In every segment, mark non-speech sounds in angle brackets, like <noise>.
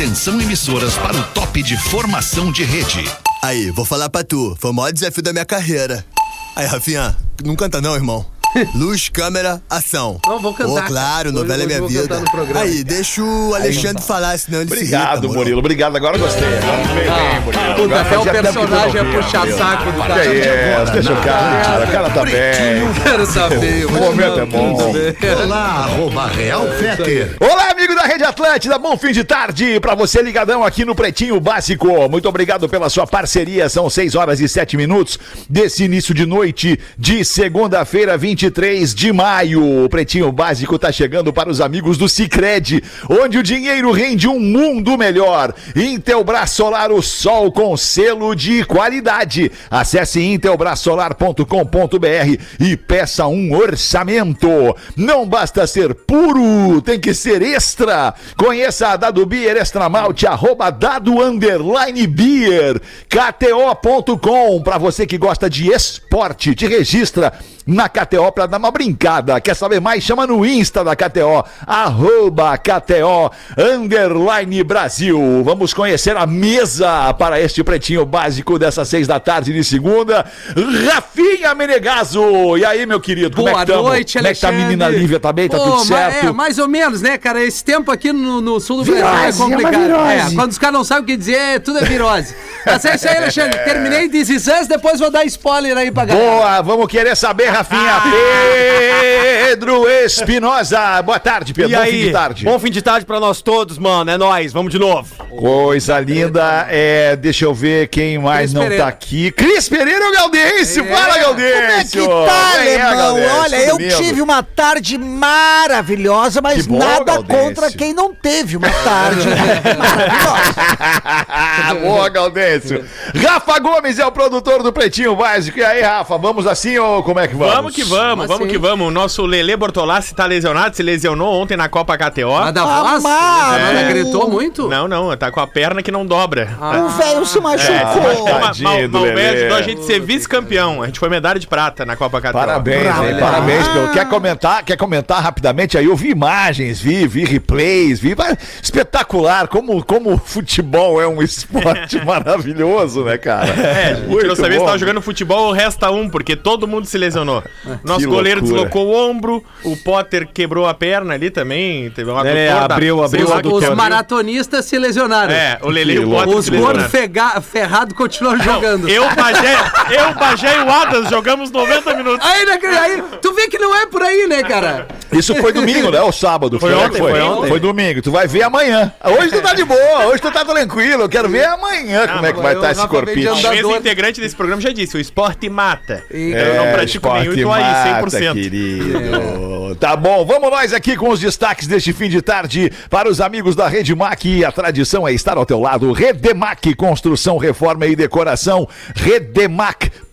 Atenção emissoras para o top de formação de rede. Aí, vou falar pra tu. Foi o maior desafio da minha carreira. Aí, Rafinha, não canta não, irmão. <laughs> Luz, câmera, ação. Não, vou cantar, Ô, claro, novela Hoje- é minha vida. Aí, deixa o Alexandre falar, senão ele se Obrigado, irrita? Murilo. Obrigado. Agora gostei. Agora veio bem, Murilo. Puta, Agora até o personagem é puxar saco do cara. É, deixa o cara. O cara tá bem. Quero saber. O <laughs> momento é bom. Olá, arroba Real Feter. Olá, amigo da Rede Atlântida, bom fim de tarde pra você ligadão aqui no Pretinho Básico. Muito obrigado pela sua parceria. São 6 horas e 7 minutos desse início de noite de segunda-feira, 23 de maio. O Pretinho Básico tá chegando para os amigos do Cicred, onde o dinheiro rende um mundo melhor. Intelbras Solar, o sol com selo de qualidade. Acesse intelbrasolar.com.br e peça um orçamento. Não basta ser puro, tem que ser extra. Conheça a Dado Beer Extra Malte, arroba dado underline beer. KTO.com, pra você que gosta de esporte, te registra na KTO pra dar uma brincada. Quer saber mais? Chama no Insta da KTO, arroba KTO underline Brasil. Vamos conhecer a mesa para este pretinho básico dessas seis da tarde de segunda. Rafinha Menegaso. E aí, meu querido? como é Boa que tamo? noite, Como é que tá a Alexandre. menina Lívia? Tá bem? Tá Pô, tudo ma- certo? É, mais ou menos, né, cara? Esse tempo aqui no, no sul do Brasil é Virose, é complicado. virose. É, quando os caras não sabem o que dizer, tudo é virose. Mas é isso aí, Alexandre. <laughs> Terminei de Zizans, depois vou dar spoiler aí pra galera. Boa, vamos querer saber, Rafinha. Pedro Espinosa. Boa tarde, Pedro. E Bom aí, fim de tarde. bom fim de tarde pra nós todos, mano. É nóis, vamos de novo. Coisa linda. É, deixa eu ver quem mais Cris não Pereira. tá aqui. Cris Pereira ou Gaudêncio? É. Fala, Como é Gaudêncio. que tá, Quem é, alemão? Gaudêncio? Olha, Tudo eu lindo? tive uma tarde maravilhosa, mas Que bom, nada Gaudêncio. contra quem não teve uma tarde <laughs> maravilhosa. Boa, Gaudêncio. Rafa Gomes é o produtor do Pretinho Básico. E aí, Rafa, vamos assim ou como é que vamos? Vamos que vamos, Vamos assim? que vamos. O nosso Lele Bortolassi tá lesionado, se lesionou ontem na Copa KTO. Mas da voz? Amado. Ela gritou muito? Não, não, tá com a perna que não dobra. O velho se É, machucou. Mal, do mal, Lelê. ajudou a gente ser vice-campeão. A gente foi medalha de prata na Copa KTO. Parabéns, hein? Bravo. parabéns. Pelo... Quer comentar? Quer comentar rapidamente aí? Eu vi imagens, vi, vi replays, vi mas espetacular. Como, como o futebol é um <laughs> esporte maravilhoso, né, cara? É, a gente Muito não sabia se bom. tava jogando futebol, resta um, porque todo mundo se lesionou. Nosso Que goleiro loucura. deslocou o ombro, o Potter quebrou a perna ali também, teve uma É, abriu- abriu Os abriu. maratonistas se lesionaram. É, o Lele e o Potter Os se gordos ferrados continuam jogando. Eu, Bagé, eu, Bagé e o Adas jogamos 90 minutos. Aí, né, aí, tu vê que não é por aí, né, cara? Isso foi domingo, né? Ou sábado? Foi Foi, ontem, foi, foi ontem. Foi domingo. Tu vai ver amanhã. Hoje tu tá de boa, hoje tu tá tranquilo. Eu quero ver amanhã como é que vai estar esse veio de corpinho. o Andador. integrante desse programa já disse, o esporte mata. E- eu não pratico esporte nenhum e tô aí, mata, 100%. querido. Tá bom, vamos nós aqui com os destaques deste fim de tarde para os amigos da Redemac. A tradição é estar ao teu lado. Redemac, construção, reforma e decoração. Redemac.com.br.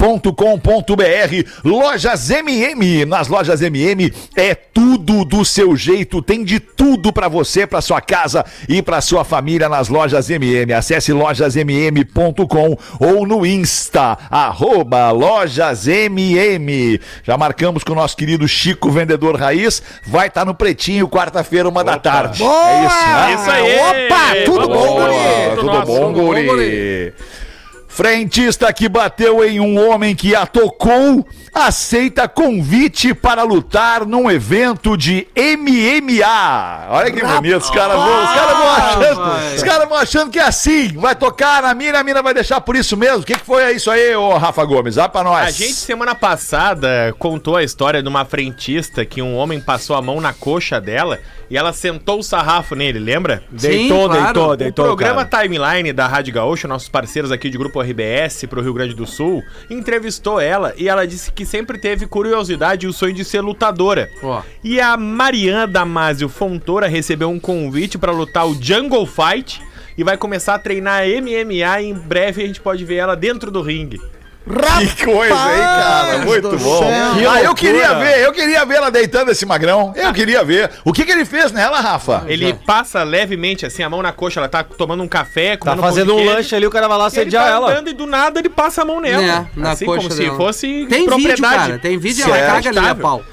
Lojas MM. Nas lojas MM é tudo do seu jeito. Tem de tudo para você, para sua casa e para sua família nas lojas MM. Acesse lojasmm.com ou no Insta, arroba lojasmm. Já marcamos com o nosso querido Chico, vendedor raiz. Vai estar no Pretinho, quarta-feira, uma da tarde. Boa! É isso, né? Isso aí! Opa, tudo bom, guri? tudo bom, guri? guri. Frentista que bateu em um homem que a tocou aceita convite para lutar num evento de MMA. Olha que bonito, os caras vão, os caras vão achando, os caras vão achando que é assim, vai tocar na mina, a mina vai deixar por isso mesmo. O que, que foi isso aí, ô Rafa Gomes? Dá pra nós. A gente, semana passada, contou a história de uma frentista que um homem passou a mão na coxa dela e ela sentou o sarrafo nele, lembra? Deitou, claro. deitou, O deitou. programa cara. Timeline da Rádio Gaúcho, nossos parceiros aqui de Grupo RBS pro Rio Grande do Sul, entrevistou ela e ela disse que sempre teve curiosidade e o sonho de ser lutadora. Ó. E a Mariana Damasio Fontoura recebeu um convite para lutar o Jungle Fight e vai começar a treinar MMA e em breve a gente pode ver ela dentro do ringue. Que coisa, hein, cara? Rapaz Muito bom. céu. Ah, eu queria ver, eu queria ver ela deitando esse magrão. Eu queria ver. O que, que ele fez nela, Rafa? Ele passa levemente assim a mão na coxa, ela tá tomando um café, Tá fazendo um queijo, lanche ali, o cara vai lá e ele sediar tá ela. andando e do nada ele passa a mão nela. É, na assim coxa como dela. se fosse Tem vídeo, propriedade. cara. Tem vídeo, ela Certo. caga ali a pau.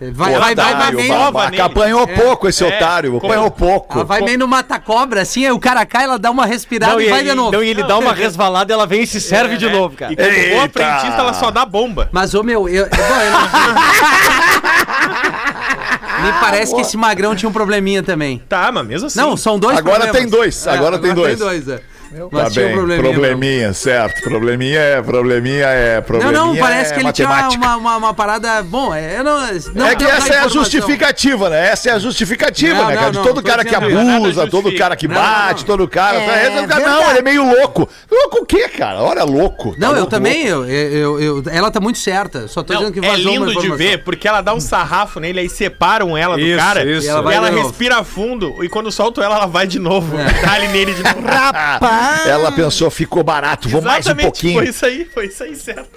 Vai, vai, vai, vai Otário, meio. babaca. nele. Apanhou pouco esse É. otário, apanhou pouco. Ela vai meio no mata-cobra, assim, aí o cara cai, ela dá uma respirada Não, e e, vai de novo. não, e ele dá uma <laughs> resvalada e ela vem e se serve de É, novo, cara. E como boa Eita. frentista, ela só dá bomba. Mas, ô meu, eu. <laughs> Me parece que esse magrão tinha um probleminha também. Tá, mas mesmo assim. Não, são dois Agora problemas. tem dois, agora tem dois. Tem dois, é. Mas Tá tinha um bem, probleminha. probleminha, certo. Probleminha é, probleminha é, Não, probleminha não, parece é que ele tinha matemática. uma, uma, uma parada. Bom, é, eu não. não é que essa é a justificativa, né? Essa é a justificativa, Não, né, não, cara? De não, todo não tô cara que abusa, todo cara que Não, bate, não. todo cara. É tá- esse cara- não, ele é meio louco. Louco o quê, cara? Olha, louco. Tá Não, eu louco, também, louco. eu, eu, eu- ela tá muito certa. Só tô Não, dizendo que é vazou uma lindo de ver, porque ela dá um sarrafo nele, aí separam ela do Isso, cara. isso. E ela E ela de respira fundo, e quando solta ela, ela vai de novo. É. Nele de novo. <laughs> Rapaz! Ela pensou, ficou barato, vou mais um pouquinho. foi isso aí, foi isso aí, certo.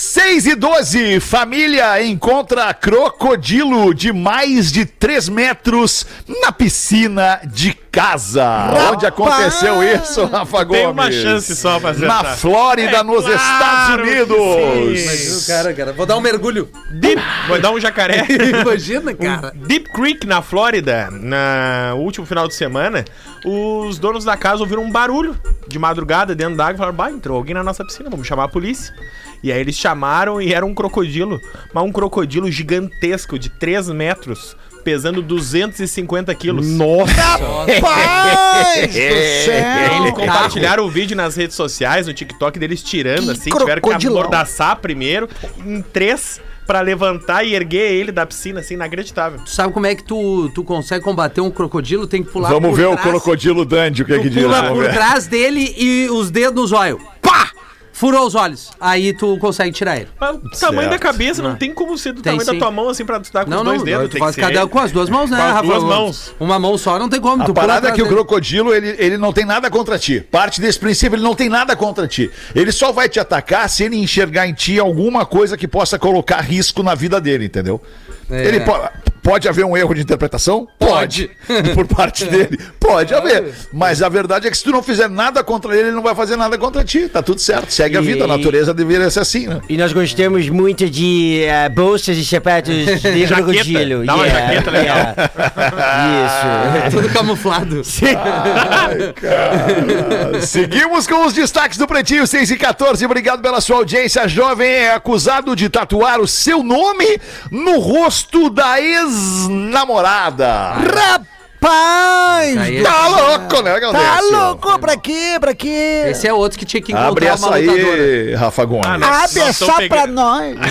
6 e 12, família encontra crocodilo de mais de 3 metros na piscina de casa. Onde aconteceu isso, Rafa Gomes? Tem uma chance só pra acertar. Na Flórida, É nos claro Estados que Unidos. sim. Cara, cara, vou dar um mergulho. Deep, vou dar um jacaré. <laughs> Imagina, cara. Deep Creek, na Flórida, na último final de semana, os donos da casa ouviram um barulho de madrugada dentro da água e falaram: bah, entrou alguém na nossa piscina, vamos chamar a polícia. E aí eles chamaram e era um crocodilo, mas um crocodilo gigantesco de 3 metros, pesando 250 quilos. Nossa! Rapaz do <laughs> E aí céu! eles compartilharam o vídeo nas redes sociais, no TikTok deles tirando, Que assim, tiveram que amordaçar primeiro, em três, pra levantar e erguer ele da piscina, assim, inacreditável. Tu sabe como é que tu, tu consegue combater um crocodilo? Tem que pular Vamos por ver o trás. crocodilo Dandy, o que, que Tu diz. pula por trás dele e os dedos nos olhos. Pá! Furou os olhos. Aí tu consegue tirar ele. Mas o tamanho Certo. da cabeça não tem como ser do Tem tamanho sim. da tua mão, assim, pra tu dar com Não, os não, dois dedos. tu tem faz ser cada ele. com as duas mãos, né, Com as Rafa? duas mãos. Uma mão só não tem como. A tu pula parada é atrás que o dele. crocodilo, ele, ele não tem nada contra ti. Parte desse princípio, ele não tem nada contra ti. Ele só vai te atacar se ele enxergar em ti alguma coisa que possa colocar risco na vida dele, entendeu? É. Ele po- pode haver um erro de interpretação? Pode. Por parte <laughs> dele? Pode haver. Mas a verdade é que se tu não fizer nada contra ele, ele não vai fazer nada contra ti. Tá tudo certo. Segue a vida. A E- natureza deveria ser assim, né? E nós gostamos muito de eh, bolsas e sapatos <laughs> de crocodilo. Dá uma jaqueta legal. yeah. Isso. <laughs> Tudo camuflado. Cara, Seguimos com os destaques do Pretinho 6 e 14. Obrigado pela sua audiência. Jovem é acusado de tatuar o seu nome no rosto da ex-namorada. Rapaz! Aí é- Tá louco, né, Galdécio? Tá louco? Pra quê? Pra quê? Esse é outro que tinha que encontrar Abre essa lutadora. aí, Rafa Gomes. Ah. Abre Nós essa tamo pra nós. <laughs>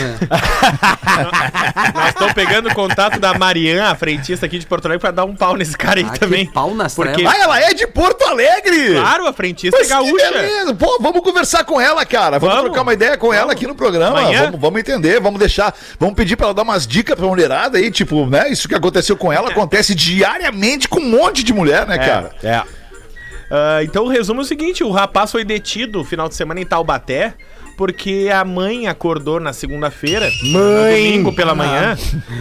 Nós estamos pegando o contato da Mariana, a frentista aqui de Porto Alegre, pra dar um pau nesse cara aí Ah, também. pau nas Porque, trevas. Ah, ela é de Porto Alegre! claro, a frentista Mas é gaúcha. beleza. Pô, vamos conversar com ela, cara. Vamos, Vamos. trocar uma ideia com ela aqui no programa. Vamos, vamos entender, vamos deixar. Vamos pedir pra ela dar umas dicas pra mulherada aí, tipo, né? Isso que aconteceu com ela acontece diariamente com um monte de mulher, né, cara? É. Ah, então o resumo é o seguinte: o rapaz foi detido no final de semana em Taubaté. Porque a mãe acordou na segunda-feira, domingo pela manhã,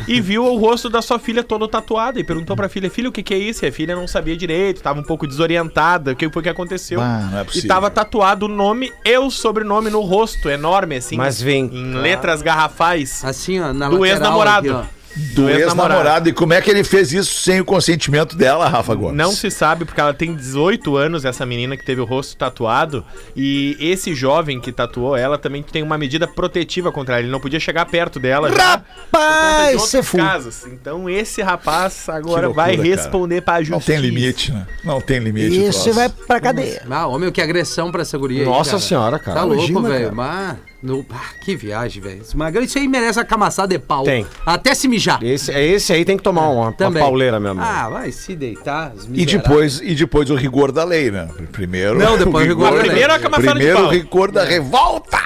e viu o rosto da sua filha todo tatuado. E perguntou pra filha: Filha, o que, que é isso? E a filha não sabia direito, tava um pouco desorientada. O que foi que aconteceu? Ah, não é e possível. tava tatuado o nome e o sobrenome no rosto, enorme, assim. Mas vem. Em letras garrafais. Assim, ó, na Do ex-namorado. Do ex-namorado. E como é que ele fez isso sem o consentimento dela, Rafa Gomes? Não se sabe, porque ela tem 18 anos, essa menina que teve o rosto tatuado. E esse jovem que tatuou ela também tem uma medida protetiva contra ela. Ele não podia chegar perto dela. de Rapaz, você foi. casos. Então esse rapaz agora loucura, vai cara. responder pra Não justiça. tem limite, né? Não tem limite. Isso vai pra cadeia. Ah, homem, que agressão pra essa guria aí, Nossa cara. senhora, cara. Tá louco, velho. cara. Mas, no- ah, que viagem, velho. Esse magrão, isso aí merece a camaçada de pau. Tem. Até se mijar. Esse, esse aí tem que tomar uma, uma Também. pauleira mesmo. Ah, vai se deitar. os E miseráveis. depois, e depois o rigor da lei, né? Primeiro. Não, depois o rigor da lei. Primeiro a camaçada de Primeiro o pau. rigor da revolta!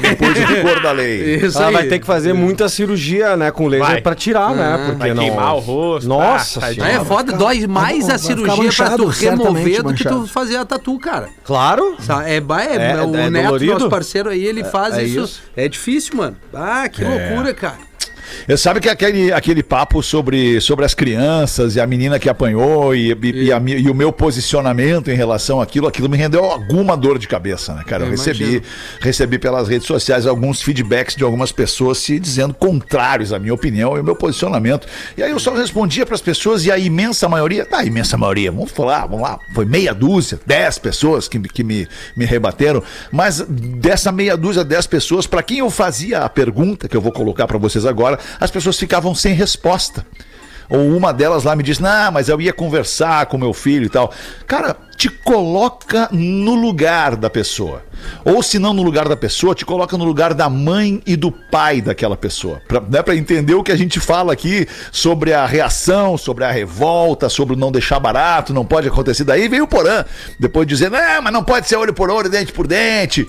Depois o rigor da lei. <laughs> Isso Ela aí. vai ter que fazer muita cirurgia, né, com laser Vai. pra tirar, né? Ah. Porque Vai não... queimar o rosto. Nossa tá, Aí senhora. é foda, dói mais vai a cirurgia pra manchado, tu certamente remover do que tu manchado. fazer a tatu, cara. Claro. Sa- É, ba- é, É, o é Neto, dolorido? nosso parceiro aí, ele faz é isso. isso. É difícil, mano. Ah, que loucura, cara. Eu sabe que aquele, aquele papo sobre, sobre as crianças e a menina que apanhou e, e, e a e o meu posicionamento em relação àquilo, aquilo me rendeu alguma dor de cabeça, né, cara? Eu, Eu recebi, imagino. recebi pelas redes sociais alguns feedbacks de algumas pessoas se dizendo contrários à minha opinião e ao meu posicionamento. E aí eu só respondia para as pessoas e a imensa maioria, tá, a imensa maioria, vamos falar, vamos lá, foi meia dúzia, dez pessoas que, que me, me rebateram, mas dessa meia dúzia, dez pessoas, para quem eu fazia a pergunta que eu vou colocar para vocês agora, as pessoas ficavam sem resposta. Ou uma delas lá me disse, não, mas eu ia conversar com meu filho e tal. Cara, te coloca no lugar da pessoa. Ou se não no lugar da pessoa, te coloca no lugar da mãe e do pai daquela pessoa. Pra, né, pra entender o que a gente fala aqui sobre a reação, sobre a revolta, sobre o não deixar barato, não pode acontecer. Daí veio o Porã, depois dizendo, não, mas não pode ser olho por olho, dente por dente.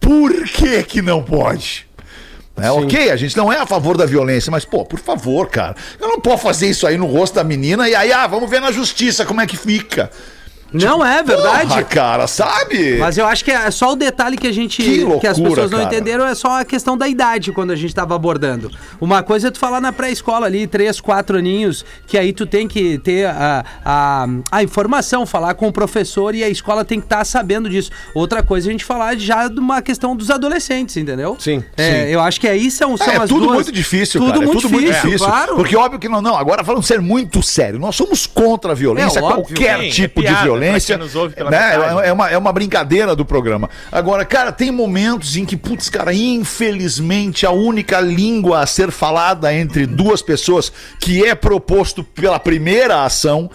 Por que que não pode? É, ok, a gente não é a favor da violência, mas, pô, por favor, cara, eu não posso fazer isso aí no rosto da menina e aí, ah, vamos ver na justiça como é que fica. Não é verdade? Porra, cara, sabe? Mas eu acho que é só o detalhe que a gente. Que loucura, as pessoas não cara. entenderam é só a questão da idade quando a gente tava abordando. Uma coisa é tu falar na pré-escola ali, três, quatro aninhos, que aí tu tem que ter a, a, a informação, falar com o professor e a escola tem que estar sabendo disso. Outra coisa é a gente falar já de uma questão dos adolescentes, entendeu? Sim, É, eu acho que aí são, são É, as tudo duas- muito difícil, tudo cara. muito é tudo muito difícil, difícil. claro. Porque óbvio que não, não. Agora falando ser muito sério, nós somos contra a violência, É óbvio, qualquer sim, é tipo de violência. Pela né? metade. É, uma, é uma brincadeira do programa. Agora, cara, tem momentos em que, putz, cara, infelizmente a única língua a ser falada entre duas pessoas que é proposto pela primeira ação.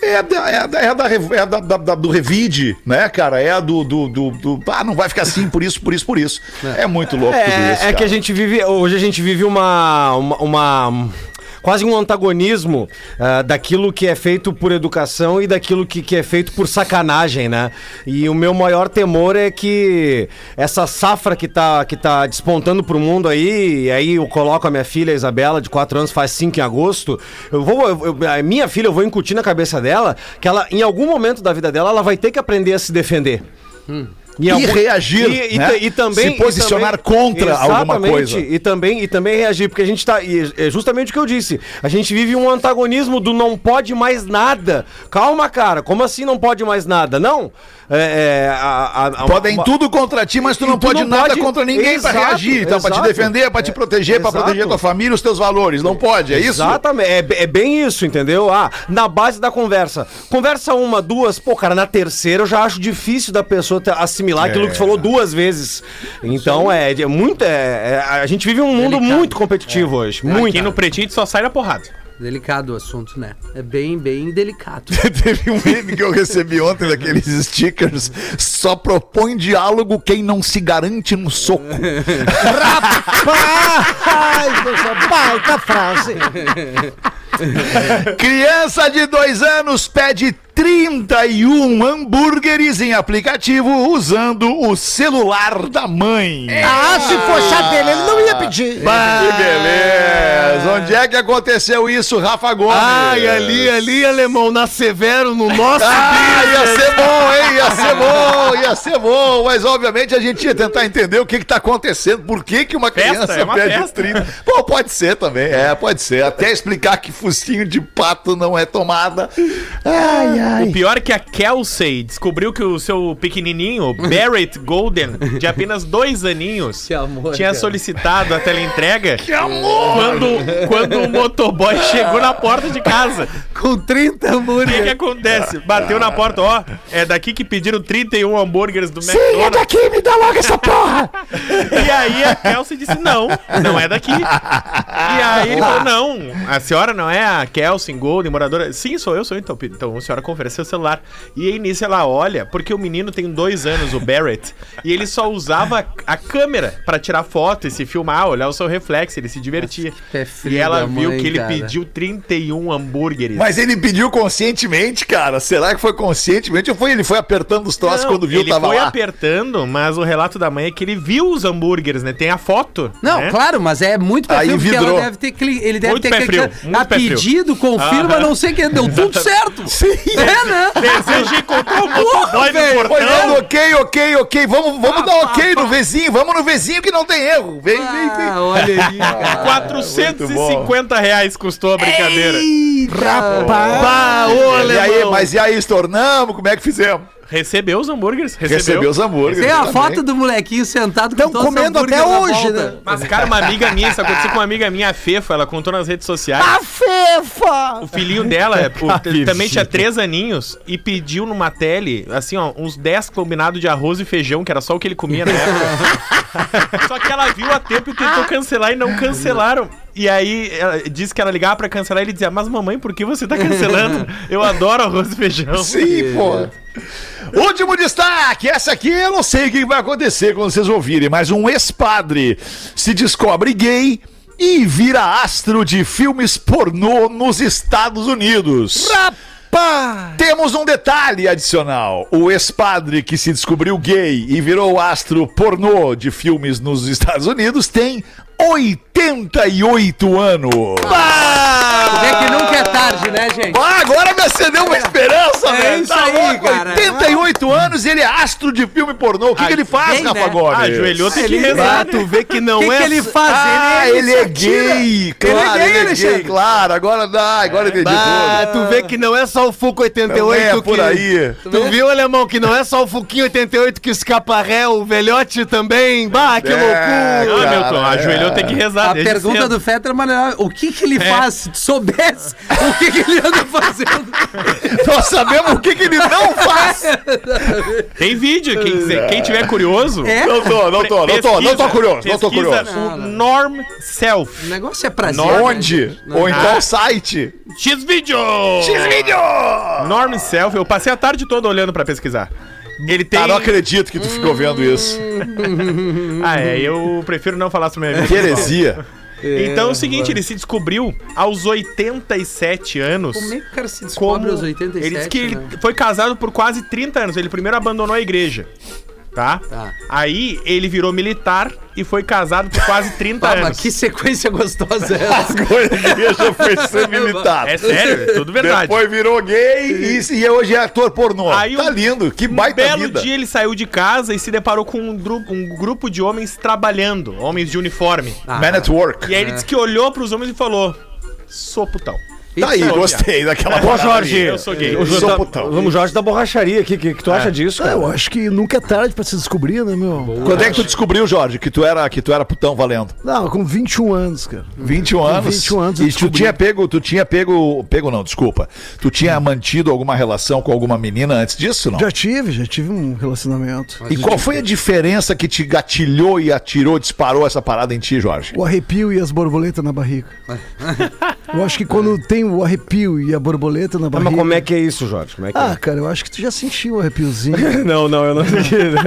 É, a da, é, da, é, da, é da- da- da- do revide, né, cara? É a do, do, do, do- Ah, não vai ficar assim por isso, por isso, por isso. É, muito louco tudo É, isso. é que cara. a gente vive. Hoje a gente vive uma. uma, uma- quase um antagonismo ah, daquilo que é feito por educação e daquilo que, que é feito por sacanagem, né? E o meu maior temor é que essa safra que tá, que tá despontando pro mundo aí, e aí eu coloco a minha filha, a Isabela, de 4 anos, faz 5 em agosto, eu vou. eu- a minha filha, eu vou incutir na cabeça dela que ela, em algum momento da vida dela, ela vai ter que aprender a se defender. Em E reagir, né? e também, Se posicionar e também- contra alguma coisa. E também, e também reagir, porque a gente tá. e é justamente o que eu disse. A gente vive um antagonismo do não pode mais nada. Calma, cara, como assim não pode mais nada? Não. É, é, a- a- a- Podem uma- tudo contra ti, mas tu não tu pode não nada pode- contra ninguém pra Exato, reagir. Então, pra te exato. defender, pra te proteger, pra Exato. proteger tua família, os teus valores. Não pode, é isso? Exatamente, é, é bem isso, entendeu? Ah, na base da conversa. Conversa uma, duas, pô, cara, na terceira eu já acho difícil da pessoa assimilar aquilo que tu falou duas vezes. Então é, é muito. É, é- a gente vive um mundo Delicado. muito competitivo hoje. Muito. Aqui no Pretinho só sai na porrada. Delicado o assunto, né? É bem, bem delicado. <laughs> Teve um meme que eu recebi ontem daqueles stickers. Só propõe diálogo quem não se garante no soco. <laughs> Ai, coisa baita frase. <laughs> <laughs> Criança de dois anos pede 31 hambúrgueres em aplicativo usando o celular da mãe. Ah, se fosse a dele, ele não ia pedir. Bah, que beleza! Onde é que aconteceu isso, Rafa Gomes? Ai, ali, ali, alemão, na Severo, no nosso. Ah, ia ser bom, hein? Ia ser bom, ia ser bom. Mas, obviamente, a gente ia tentar entender o que que tá acontecendo. Por que que uma Festa, criança é uma pede festa. 30? Pô, pode ser também. É, pode ser. Até explicar que focinho de pato não é tomada. Ai, ai. O pior é que a Kelsey descobriu que o seu pequenininho, Barrett Golden, de apenas dois aninhos, Que amor, tinha cara. solicitado a teleentrega Que amor! quando, quando o motoboy chegou na porta de casa. Com 30 O que, que acontece? Bateu na porta, ó, é daqui que pediram 31 hambúrgueres do Sim, é McDonald's. daqui, me dá logo essa porra. <laughs> E aí a Kelsey disse, não, não é daqui. E aí ele falou, não, a senhora não é a Kelsey Golden, moradora... Sim, sou eu, sou eu, então, então a senhora confere seu celular. E aí nisso ela olha, porque o menino tem dois anos, o Barrett, <laughs> e ele só usava a câmera pra tirar foto e se filmar, olhar o seu reflexo, ele se divertia. frio E ela viu mãe, que ele cara. pediu 31 hambúrgueres. Mas ele pediu conscientemente, cara. Será que foi conscientemente ou foi ele foi apertando os troços Não, quando viu ele tava foi lá? apertando, mas o relato da mãe é que ele viu os hambúrgueres, né? Tem a foto. Não, né? claro, mas é muito Aí perfil, porque vidrou deve ter ele deve Muito ter clicado. frio, muito a pé frio. Pedido, confirma, não sei o que, deu tudo certo. Sim. É, né? Desejo encontrar o motoboy no Foi portão. dando ok, ok, ok. Vamos, vamos dar ok no vizinho. Vamos no vizinho que não tem erro. Vem, vem, vem. Ah, olha aí, cara. 450 reais custou a brincadeira. Bah, ô, E aí, mas e aí, estornamos? Como é que fizemos? Recebeu os hambúrgueres? Recebeu. Recebeu os hambúrgueres. Tem a também. foto do molequinho sentado Tão todos os comendo até hoje, né? Mas, cara, uma amiga minha, isso aconteceu com uma amiga minha, a Fefa, ela contou nas redes sociais. A Fefa! O filhinho dela <laughs> o- também tinha três aninhos e pediu numa tele, assim, ó, uns 10 combinados de arroz e feijão, que era só o que ele comia na época. <laughs> só que ela viu a tempo e tentou cancelar e não cancelaram. E aí ela disse que ela ligava pra cancelar e ele dizia: Mas mamãe, por que você tá cancelando? <laughs> Eu adoro arroz e feijão. Sim, pô. Último destaque, essa aqui eu não sei o que vai acontecer quando vocês ouvirem, mas um ex-padre se descobre gay e vira astro de filmes pornô nos Estados Unidos. Rapaz! Temos um detalhe adicional. O ex-padre que se descobriu gay e virou astro pornô de filmes nos Estados Unidos tem 88 anos. Vê que nunca é tarde, né, gente? Ah, agora me acendeu uma esperança, É velho. isso Tá aí, louco? cara. 88 anos e ele é astro de filme pornô. O que, Ah, que ele faz, bem, Rafa né? Gomes? Ah, ajoelhou, tem que Ele- rezar. Ah, tu vê que O não que, é. que ele faz? Ah, ele é gay. Claro, Ele é gay, ele é Alexandre. gay. Claro, agora dá. Agora entendi Ah, tudo. tu vê que não é só o Fuco Não 88 é por que... aí. Tu viu, alemão, que não é só o Fuquinho 88 que escapa ré, o velhote também. Bah, que É, loucura. Ah, Milton, Cara, ajoelhou, é. tem que rezar. A pergunta do Fetter é. O que que ele faz? Se soubesse o que que ele anda fazendo. Nós sabemos o que, que ele não faz. Tem vídeo, quem, quiser- quem tiver curioso. É? Não tô, não tô, não tô, não tô curioso, não tô pesquisa curioso. O Norm Self. O negócio é prazer. Onde? Ou em qual site? X-Video! X-Vídeo! Norm Self, eu passei a tarde toda olhando pra pesquisar. Ele tem. Ah, não acredito que tu ficou vendo isso. <laughs> Ah, é, eu prefiro não falar sobre minha Que vida. heresia. Então é o seguinte, ele se descobriu aos 87 anos. Como é que o cara se descobre aos 87? Ele disse que ele né? foi casado por quase 30 anos. Ele primeiro abandonou a igreja. Tá? Tá. Aí ele virou militar e foi casado por quase <laughs> 30 Ah, mas anos. que sequência gostosa é essa? Que igreja foi <laughs> ser militar. É sério, é tudo verdade. Depois virou gay e, e hoje é ator pornô. Aí tá um- lindo, que Um baita belo vida. dia ele saiu de casa e se deparou com um, gru- um grupo de homens trabalhando, homens de uniforme. Man at work. E aí ele disse que olhou pros homens e falou: Sou putão. Tá aí, Isso, gostei daquela Ô, parada Jorge. Eu sou gay. O Sou putão. vamos, Jorge da borracharia aqui. O que, que tu acha disso, Ah, cara? eu acho que nunca é tarde pra se descobrir, né, meu? Quando é que tu descobriu, Jorge, que tu era, que tu era putão valendo? Não, com 21 anos, cara. 21 anos. 21 anos eu E tu descobri. tinha pego, tu tinha pego, pego não, desculpa. Tu tinha mantido alguma relação com alguma menina antes disso, não? Já tive, já tive um relacionamento. E qual foi a diferença que te gatilhou e atirou, disparou essa parada em ti, Jorge? O arrepio e as borboletas na barriga. <laughs> Eu acho que quando tem o arrepio e a borboleta na Ah, barriga. mas como é que é isso, Jorge? Como é que Ah, é? cara, eu acho que tu já sentiu o arrepiozinho. <laughs> Não, não, eu não <laughs> senti. na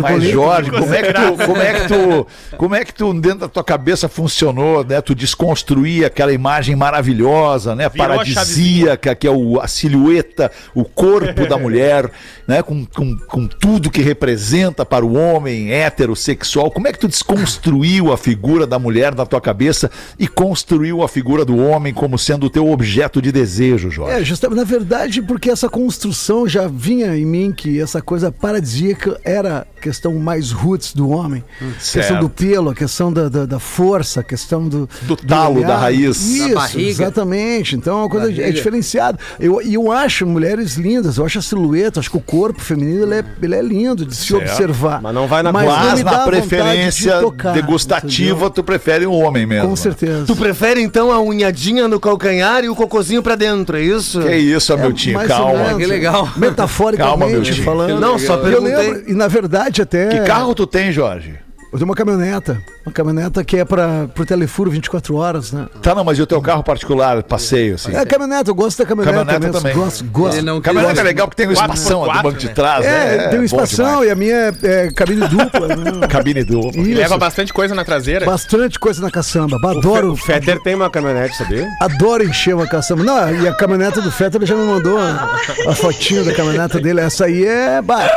Mas borboleta. Jorge, como é que tu, como é que tu, como é que tu dentro da tua cabeça funcionou, né? Tu desconstruir aquela imagem maravilhosa, né? Virou a Paradisíaca, que é o, a silhueta, o corpo da <laughs> mulher, né? Com, com, com tudo que representa para o homem heterossexual. Como é que tu desconstruiu a figura da mulher na tua cabeça e construiu a figura do homem como sendo o teu objeto de desejo, Jorge? É, justamente, na verdade, porque essa construção já vinha em mim que essa coisa paradisíaca era a questão mais roots do homem. a questão certo. do pelo, a questão da, da, da força, a questão do... Do talo, da raiz. Isso, Da barriga. exatamente. Então é uma coisa é diferenciada. Eu, e eu acho mulheres lindas, eu acho a silhueta, acho que o corpo feminino ele é, ele é lindo de se observar. Mas não vai na Mas na vontade de preferência tocar, degustativa, entendeu? tu prefere um homem mesmo. Com certeza. Tu prefere então a unhadinha no calcanhar e o cocôzinho pra dentro, é isso? Que isso, meu tio, calma. Que legal. Metaforicamente Calma, meu tio. falando. Não, só Eu perguntei. lembro, e na verdade até. Que carro tu tem, Jorge? Eu tenho uma caminhoneta. Uma caminhoneta que é para pro telefuro 24 horas, né? Tá, não, mas e o teu carro particular, passeio, assim? É, caminhoneta, eu gosto da caminhoneta. Caminhoneta mesmo, também. Gosto, gosto. Não Caminhonete quis- é legal porque tem um espação do banco de né? trás, É, né? tem um bom espação e a minha é, é cabine dupla. né? <laughs> Cabine dupla. Isso. Leva bastante coisa na traseira. Bastante coisa na caçamba. O Adoro, Fetter tem uma caminhonete, sabia? adoro encher uma caçamba. Não, e a caminhoneta do Fetter já me mandou a, a fotinho da caminhoneta dele. Essa aí é. bah,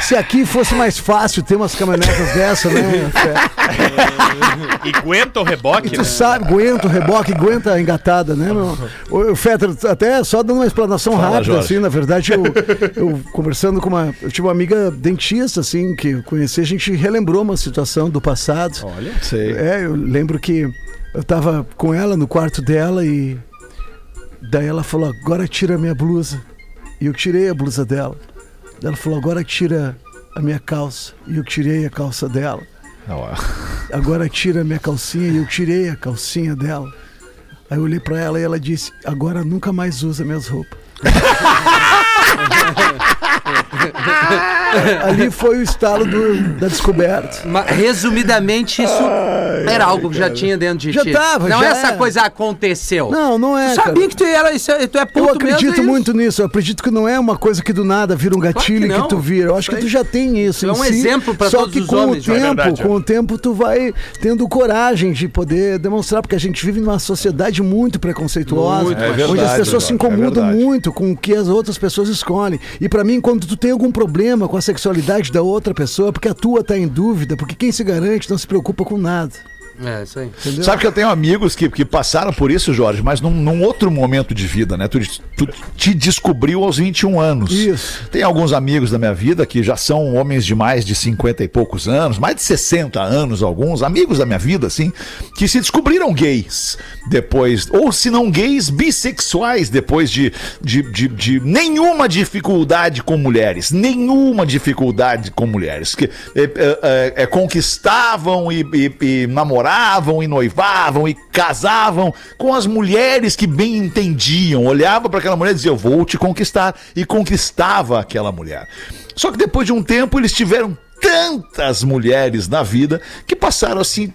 se aqui fosse mais fácil ter umas caminhonetas dessa, né? <laughs> E aguenta o reboque, E tu né? sabe, aguenta o reboque, aguenta a engatada, né, meu? O, o Fetter, até só dando uma explanação Fala, rápida, Jorge. assim, na verdade, eu, <laughs> eu conversando com uma. Eu tive uma amiga dentista, assim, que eu conheci, a gente relembrou uma situação do passado. Olha, sei. É, eu lembro que eu tava com ela no quarto dela e. Daí ela falou: agora tira a minha blusa. E eu tirei a blusa dela. Ela falou: agora tira a minha calça. E eu tirei a calça dela. <laughs> Agora tira a minha calcinha e eu tirei a calcinha dela. Aí eu olhei pra ela e ela disse: Agora nunca mais usa minhas roupas. <laughs> <laughs> Ali foi o estalo do- da descoberta. Ma- resumidamente, isso era algo que já tinha dentro de Já ti. tava, Não já essa é. coisa aconteceu. Não, não é. Tu sabia cara. que tu era, isso é- tu é puto Eu acredito mesmo, é isso. muito nisso. Eu acredito que não é uma coisa que do nada vira um que gatilho que, não. tu vira. Eu acho que tu já tem isso. É um si, exemplo pra Só todos que os com homens, o é tempo, verdade, com é. o tempo tu vai tendo coragem de poder demonstrar, porque a gente vive numa sociedade muito preconceituosa, Muito, É onde verdade, as pessoas se é incomodam verdade. muito com o que as outras pessoas escolhem. E pra mim, quando tu tem algum problema com a sexualidade da outra pessoa, porque a tua tá em dúvida, porque quem se garante não se preocupa com nada. É, isso aí. Entendeu? Sabe que eu tenho amigos que, que passaram por isso, Jorge, mas num, num outro momento de vida, né? Tu, tu te descobriu aos 21 anos. Isso. Tem alguns amigos da minha vida que já são homens de mais de 50 e poucos anos, mais de 60 anos, alguns, amigos da minha vida, assim, que se descobriram gays depois, ou se não gays, bissexuais depois de, de, de, de nenhuma dificuldade com mulheres. Nenhuma dificuldade com mulheres. Que é, é, é, é, conquistavam e, e- e namoravam e noivavam e casavam com as mulheres que bem entendiam. Olhava para aquela mulher e dizia: Eu vou te conquistar. E conquistava aquela mulher. Só que depois de um tempo eles tiveram tantas mulheres na vida que passaram a se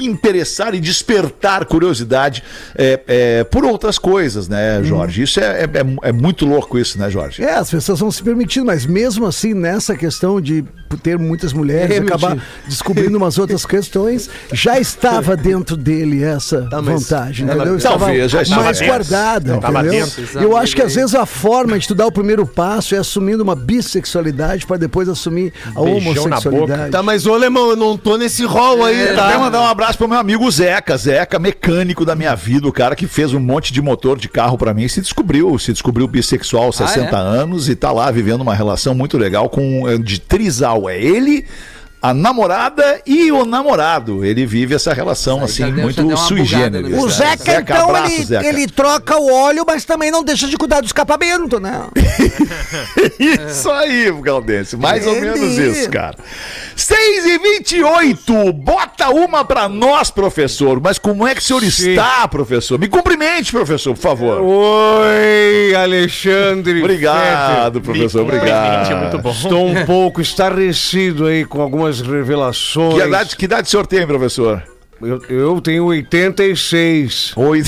interessar e despertar curiosidade é, é, por outras coisas, né, Jorge? Isso é, é, é- muito louco isso, né, Jorge? É, as pessoas vão se permitindo, mas mesmo assim, nessa questão de ter muitas mulheres, Permitir. acabar descobrindo umas outras questões, já estava dentro dele essa Tá, vantagem, ela- entendeu? Estava Talvez, já estava mais dentro. guardada, Estava entendeu? dentro. Eu acho que às vezes a forma de tu dar o primeiro passo é assumindo uma bissexualidade para depois assumir a Beijão na homossexualidade. Tá, mas ô Alemão, eu não tô nesse rol aí, Eu tá? quero mandar um abraço pro meu amigo Zeca, Zeca, mecânico da minha vida, o cara que fez um monte de motor de carro pra mim e se descobriu, se descobriu bissexual aos Ah, 60 é? anos e tá lá vivendo uma relação muito legal com eh, de trisal. É ele, a namorada e o namorado. Ele vive essa relação assim deu- muito sui generis. no né? O Zeca, então, abraço, ele, Zeca. ele troca o óleo, mas também não deixa de cuidar do escapamento, né? <laughs> Isso aí, Galdense. Mais ou Entendi. menos isso, cara. 6 e 28 Bota uma pra nós, professor. Mas como é que o senhor Sim. está, professor? Me cumprimente, professor, por favor. Oi, Alexandre. Obrigado, professor. É Obrigado. muito bom. Estou um pouco estarrecido aí com algumas revelações. Que idade, que idade o senhor tem, professor? Eu, eu tenho 86. Oi.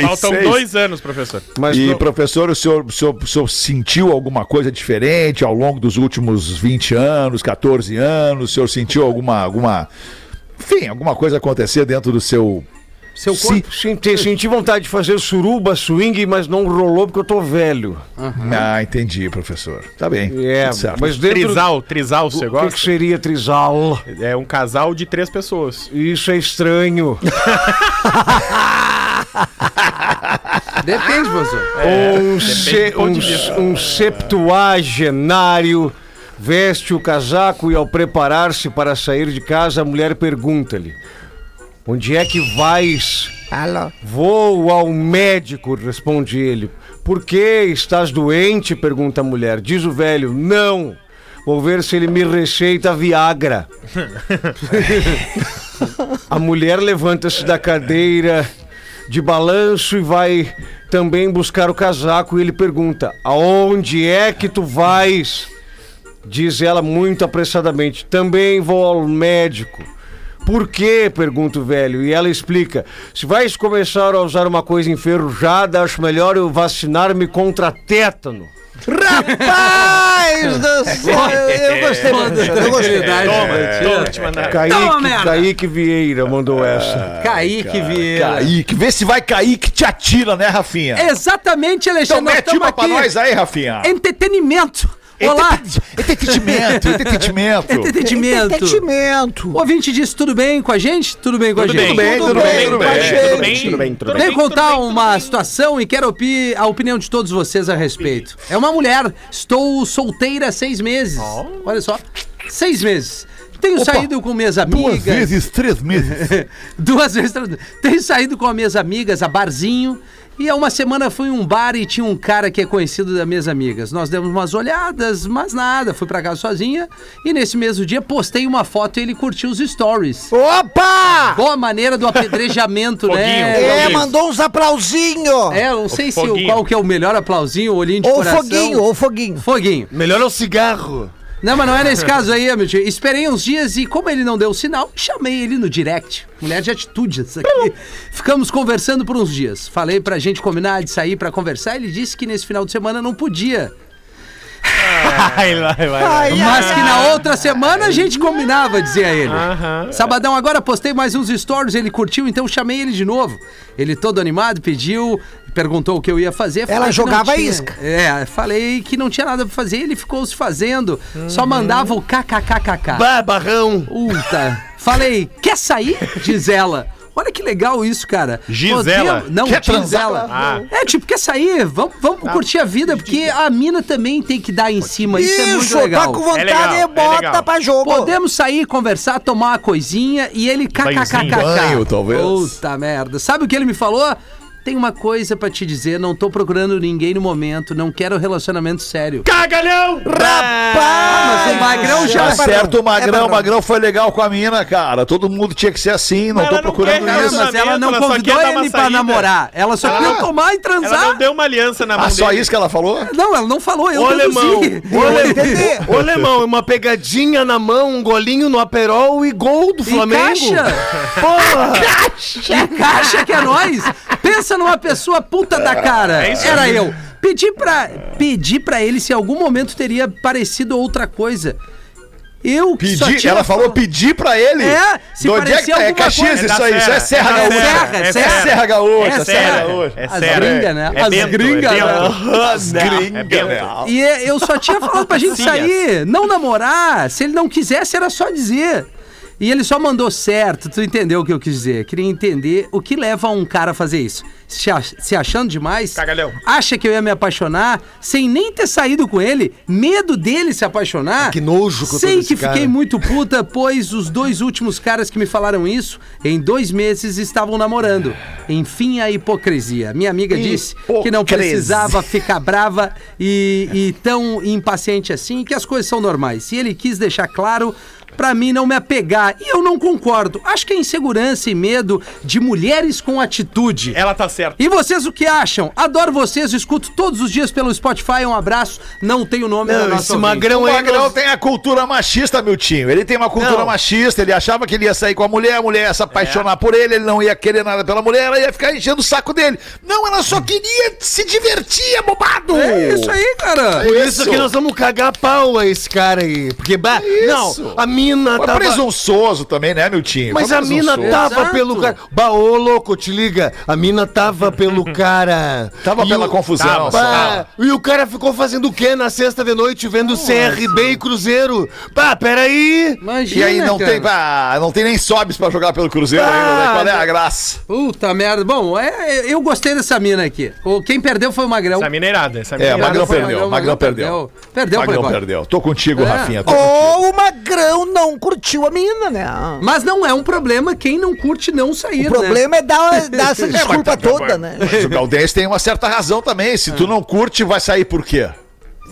Faltam dois anos, professor. Mas E, não- professor, o senhor, o, senhor, o senhor sentiu alguma coisa diferente ao longo dos últimos 20 anos, 14 anos? O senhor sentiu alguma. alguma enfim, alguma coisa acontecer dentro do seu. Seu Sim. corpo. senti, senti vontade de fazer suruba, swing, mas não rolou porque eu tô velho. Ah, entendi, professor. Tá bem. É, mas dentro... Trisal, trisal, você O que, gosta? que seria trisal? É um casal de três pessoas. Isso é estranho. <laughs> Depende, professor. um, depende se- um, um septuagenário veste o casaco e ao preparar-se para sair de casa, a mulher pergunta-lhe: Onde é que vais? Alô? Vou ao médico, responde ele. Por que estás doente? pergunta a mulher. Diz o velho: Não. Vou ver se ele me receita Viagra. <laughs> a mulher levanta-se da cadeira de balanço e vai também buscar o casaco. E ele pergunta: Aonde é que tu vais? Diz ela muito apressadamente: Também vou ao médico. Por quê? pergunta o velho. E ela explica: Se vais começar a usar uma coisa enferrujada, acho melhor eu vacinar-me contra tétano. Rapaz do <laughs> céu, eu gostei, eu gostei. Toma, toma, mandar. Toma, merda! Kaique, Kaique Vieira mandou essa. Kaique Vieira. Kaique, vê se vai cair que te atira, né, Rafinha? Exatamente, então Alexandre. nós mete uma pra nós aí, Rafinha. Entretenimento. Olá! Entretenimento, entretenimento. Entretenimento. Sentimento. O ouvinte disse, tudo bem com a gente? Tudo bem com a gente? bem, tudo bem, tudo bem, tudo bem, tudo bem, tudo Venho bem, tudo contar uma situação e quero a opinião de todos vocês a respeito. É uma mulher, estou solteira há seis meses. Olha só, seis meses. Tenho Opa, saído com minhas Duas amigas. vezes, três meses. <laughs> Duas vezes. Tenho saído com as minhas amigas a barzinho. E há uma semana fui em um bar e tinha um cara que é conhecido das minhas amigas. Nós demos umas olhadas, mas nada. Fui pra casa sozinha. E nesse mesmo dia postei uma foto e ele curtiu os stories. Opa! Boa maneira do apedrejamento, né? Foguinho, É, Foguinho. mandou uns aplausinhos. É, eu não sei se o, qual que é o melhor aplausinho, o olhinho de Ou coração. foguinho, ou foguinho. Foguinho. Melhor é o cigarro. Não, mas não é nesse caso aí, meu tio. Esperei uns dias e, como ele não deu sinal, chamei ele no direct. Mulher de atitude, isso aqui. Ficamos conversando por uns dias. Falei pra gente combinar de sair pra conversar. Ele disse que nesse final de semana não podia. <laughs> Vai, vai, vai. Ai, Mas que na outra semana a gente combinava, dizia ele. Aham. Sabadão agora postei mais uns stories, ele curtiu, então chamei ele de novo. Ele todo animado, pediu, perguntou o que eu ia fazer. falei que não jogava tinha. isca. É, falei que não tinha nada pra fazer, ele ficou se fazendo, só mandava o kkkk. Bah, barrão. Puta. Falei, quer sair? Diz ela. Olha que legal isso, cara. Gisela? Não, Quer diz transar? ela. Ah. É, tipo, quer sair? Vamos, vamos curtir a vida, porque a mina também tem que dar em cima. Isso, é muito Isso, legal. tá com vontade, legal, é bota legal. pra jogo. Podemos sair, conversar, tomar uma coisinha e ele kkkk. Banho, talvez. Puta merda. Sabe o que ele me falou? Tem uma coisa pra te dizer, não tô procurando ninguém no momento, não quero relacionamento sério. Cagalhão! Ah, mas o Magrão já... Tá certo, o Magrão, É o Magrão foi legal com a mina, cara. Todo mundo tinha que ser assim, não Ela tô não procurando É, isso. mas ela não Ela só convidou ele pra namorar. Ela só Ah. queria tomar e Ela transar. não deu uma aliança na mão Ah, só dele. isso que ela falou? Não, ela não falou, eu alemão. <laughs> Ô, alemão. Uma pegadinha na mão, um golinho no aperol e gol do E Flamengo. caixa. Porra. <laughs> E caixa que é nós. Pensa numa pessoa puta da cara. É isso Era aí. eu. Pedi pra, pedi pra ele se em algum momento teria parecido outra coisa. Eu que só Pedir, tinha ela falou pedir pra ele. É, se De onde é que parecia tá? É alguma Caxias coisa. isso É aí, da isso é Serra, Serra é da Gaúcha. Serra, é É Serra. Serra Gaúcha, É Serra Serra. Gaúcha. É As sério. gringas, né? É As Bento, gringas, é né? As É gringas, Bento. né? E eu só tinha falado pra gente Sim, sair, não namorar. Se ele não quisesse, era só dizer. E ele só mandou certo, tu entendeu o que eu quis dizer. Queria entender o que leva um cara a fazer isso. Se, ach- se achando demais, Cagalhão. acha que eu ia me apaixonar sem nem ter saído com ele, medo dele se apaixonar. Que nojo que eu Sei que cara. fiquei muito puta, pois os dois últimos caras que me falaram isso, em dois meses estavam namorando. Enfim, a hipocrisia. Minha amiga disse que não Hipocrisia. precisava ficar brava e, e tão impaciente assim, que as coisas são normais. E ele quis deixar claro pra mim não me apegar. E eu não concordo. Acho que é insegurança e medo de mulheres com atitude. Ela tá certa. E vocês o que acham? Adoro vocês, escuto todos os dias pelo Spotify. Um abraço. Não tem o nome da Não, nossa esse ouvinte. magrão O aí. Magrão nós- tem a cultura machista, Miltinho. Ele tem uma cultura Não. machista. Ele achava que ele ia sair com a mulher, a mulher ia se apaixonar por ele, ele não ia querer nada pela mulher, ela ia ficar enchendo o saco dele. Não, ela só queria se divertir, é bobado! É isso aí, cara. Por isso que nós vamos cagar pau a esse cara aí. Porque, bah, Isso. não, a mina Foi tava... presunçoso também, né, Miltinho? Mas Foi a mina presunçoso. tava Exato. pelo cara. Bah, ô louco, te liga. A mina tava pelo <laughs> cara. Tava E pela o- confusão. Tava. Bah, e o cara ficou fazendo o quê na sexta de noite vendo CRB e Cruzeiro? Bah, peraí. Imagina, E aí não cara. tem, não tem nem sobes pra jogar pelo Cruzeiro ainda, né? Qual é a graça? Puta merda. Bom, é, eu gostei dessa mina aqui. O- Quem perdeu foi o Magrão. Essa mina é irada. Essa É, mina é irada. Magrão foi perdeu, Magrão, Magrão Magrão perdeu. perdeu. Perdeu, Magrão perdeu. Tô contigo, É. Rafinha. Tô contigo. Ou o Magrão não curtiu a mina, né? Mas não é um problema quem não curte não sair, O problema é dar, dar essa <laughs> mas desculpa tá- toda, né? Mas o Galdês tem uma certa razão também. Se tu não curte, vai sair por quê?